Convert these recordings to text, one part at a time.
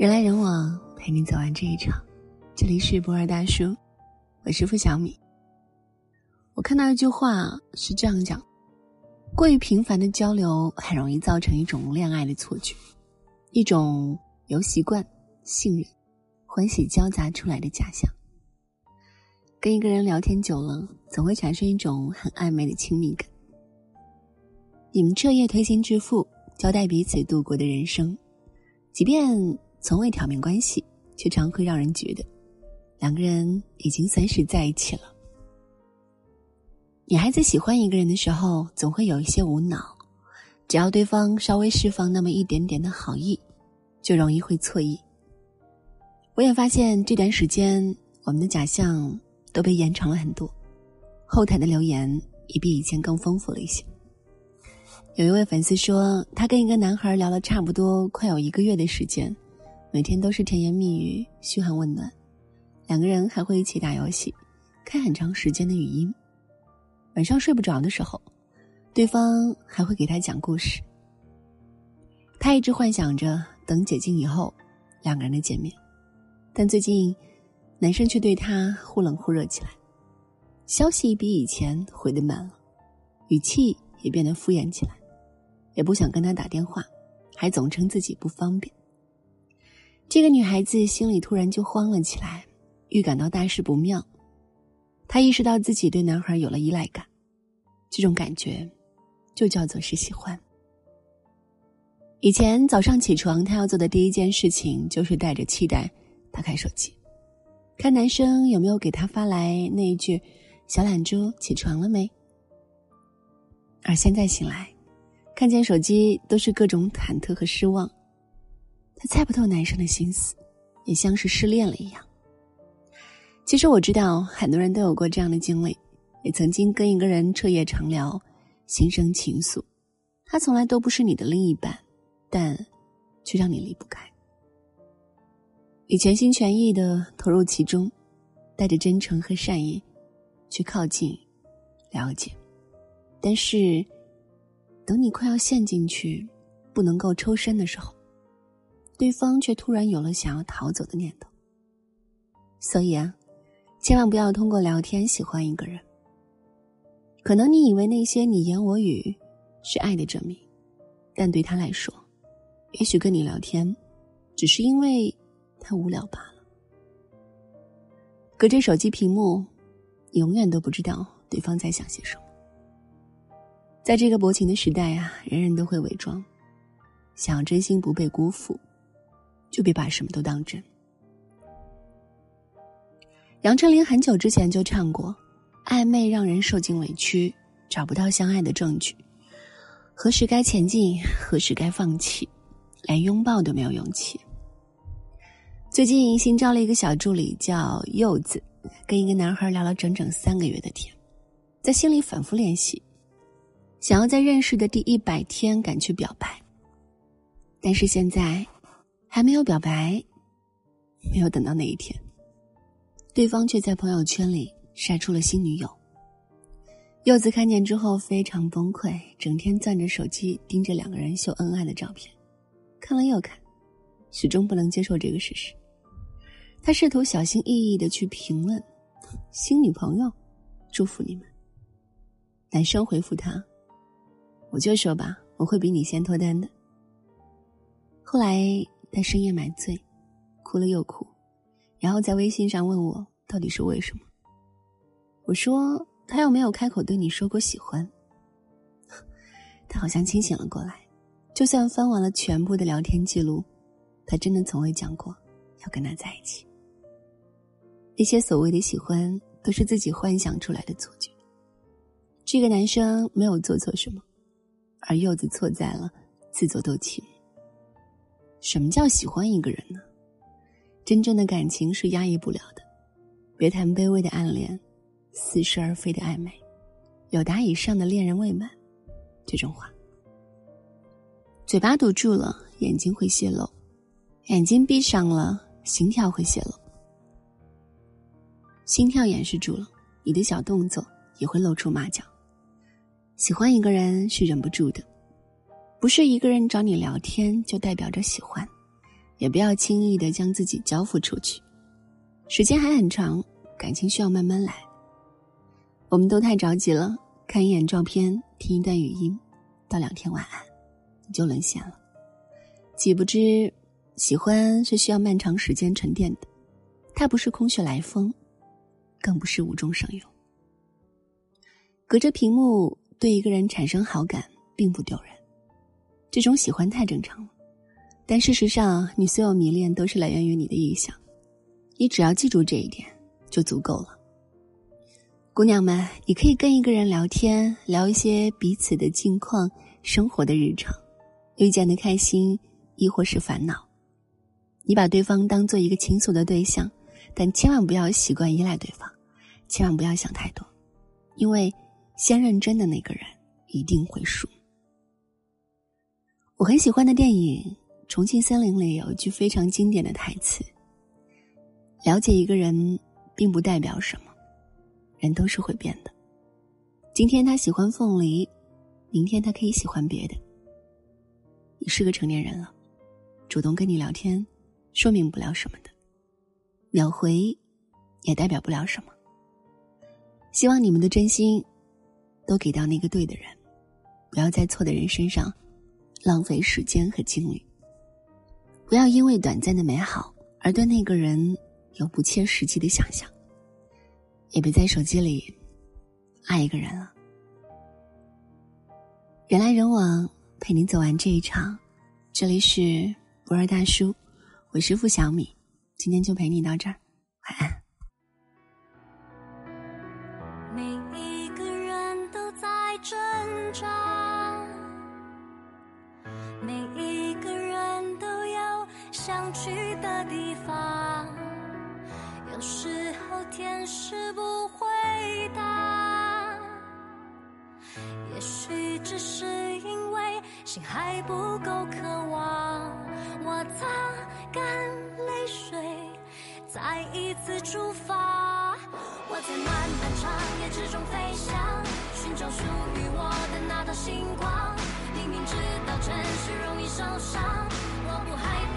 人来人往，陪你走完这一场。这里是博尔大叔，我是付小米。我看到一句话是这样讲：过于频繁的交流，很容易造成一种恋爱的错觉，一种由习惯、信任、欢喜交杂出来的假象。跟一个人聊天久了，总会产生一种很暧昧的亲密感。你们彻夜推心置腹，交代彼此度过的人生，即便。从未挑明关系，却常会让人觉得两个人已经算是在一起了。女孩子喜欢一个人的时候，总会有一些无脑，只要对方稍微释放那么一点点的好意，就容易会错意。我也发现这段时间，我们的假象都被延长了很多，后台的留言也比以前更丰富了一些。有一位粉丝说，他跟一个男孩聊了差不多快有一个月的时间。每天都是甜言蜜语、嘘寒问暖，两个人还会一起打游戏，开很长时间的语音。晚上睡不着的时候，对方还会给他讲故事。他一直幻想着等解禁以后，两个人的见面，但最近，男生却对他忽冷忽热起来，消息比以前回的慢了，语气也变得敷衍起来，也不想跟他打电话，还总称自己不方便。这个女孩子心里突然就慌了起来，预感到大事不妙。她意识到自己对男孩有了依赖感，这种感觉就叫做是喜欢。以前早上起床，她要做的第一件事情就是带着期待打开手机，看男生有没有给她发来那一句“小懒猪起床了没”。而现在醒来，看见手机都是各种忐忑和失望。他猜不透男生的心思，也像是失恋了一样。其实我知道很多人都有过这样的经历，也曾经跟一个人彻夜长聊，心生情愫。他从来都不是你的另一半，但却让你离不开。你全心全意的投入其中，带着真诚和善意去靠近、了解，但是等你快要陷进去，不能够抽身的时候。对方却突然有了想要逃走的念头，所以啊，千万不要通过聊天喜欢一个人。可能你以为那些你言我语是爱的证明，但对他来说，也许跟你聊天，只是因为他无聊罢了。隔着手机屏幕，永远都不知道对方在想些什么。在这个薄情的时代啊，人人都会伪装，想要真心不被辜负。就别把什么都当真。杨丞琳很久之前就唱过：“暧昧让人受尽委屈，找不到相爱的证据。何时该前进，何时该放弃，连拥抱都没有勇气。”最近新招了一个小助理，叫柚子，跟一个男孩聊了整整三个月的天，在心里反复练习，想要在认识的第一百天赶去表白，但是现在。还没有表白，没有等到那一天，对方却在朋友圈里晒出了新女友。柚子看见之后非常崩溃，整天攥着手机盯着两个人秀恩爱的照片，看了又看，始终不能接受这个事实。他试图小心翼翼的去评论：“新女朋友，祝福你们。”男生回复他：“我就说吧，我会比你先脱单的。”后来。他深夜买醉，哭了又哭，然后在微信上问我到底是为什么。我说他又没有开口对你说过喜欢。他好像清醒了过来，就算翻完了全部的聊天记录，他真的从未讲过要跟他在一起。那些所谓的喜欢，都是自己幻想出来的错觉。这个男生没有做错什么，而柚子错在了自作多情。什么叫喜欢一个人呢？真正的感情是压抑不了的，别谈卑微的暗恋，似是而非的暧昧，有达以上的恋人未满，这种话。嘴巴堵住了，眼睛会泄露；眼睛闭上了，心跳会泄露。心跳掩饰住了，你的小动作也会露出马脚。喜欢一个人是忍不住的。不是一个人找你聊天就代表着喜欢，也不要轻易的将自己交付出去。时间还很长，感情需要慢慢来。我们都太着急了，看一眼照片，听一段语音，道两天晚安，你就沦陷了。岂不知，喜欢是需要漫长时间沉淀的，它不是空穴来风，更不是无中生有。隔着屏幕对一个人产生好感，并不丢人，这种喜欢太正常了。但事实上，你所有迷恋都是来源于你的臆想，你只要记住这一点就足够了。姑娘们，你可以跟一个人聊天，聊一些彼此的近况、生活的日常，遇见的开心。亦或是烦恼，你把对方当做一个倾诉的对象，但千万不要习惯依赖对方，千万不要想太多，因为先认真的那个人一定会输。我很喜欢的电影《重庆森林》里有一句非常经典的台词：“了解一个人，并不代表什么，人都是会变的。今天他喜欢凤梨，明天他可以喜欢别的。你是个成年人了。”主动跟你聊天，说明不了什么的；秒回，也代表不了什么。希望你们的真心，都给到那个对的人，不要在错的人身上浪费时间和精力。不要因为短暂的美好而对那个人有不切实际的想象。也别在手机里爱一个人了。人来人往，陪你走完这一场。这里是。不二大叔，我是付小米，今天就陪你到这儿，晚安。想去的地方，有时候天使不回答，也许只是因为心还不够渴望。我擦干泪水，再一次出发。我在漫漫长夜之中飞翔，寻找属于我的那道星光。明明知道城市容易受伤，我不害怕，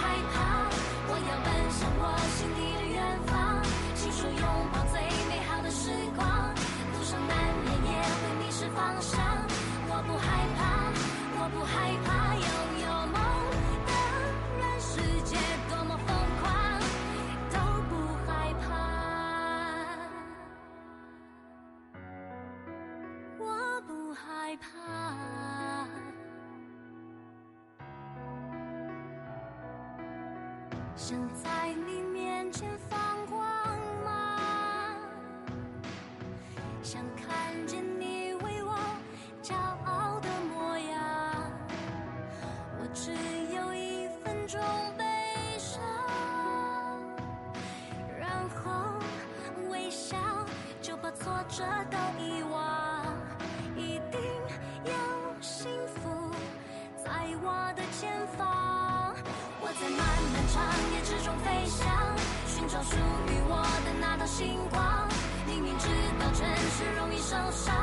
害怕。想在你面前放受伤，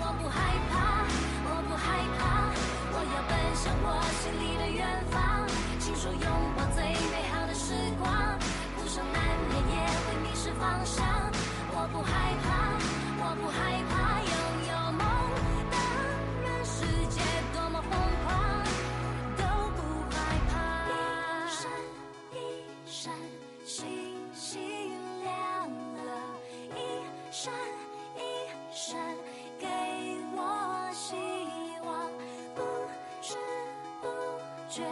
我不害怕，我不害怕。我要奔向我心里的远方，亲手拥抱最美好的时光。路上难免也会迷失方向，觉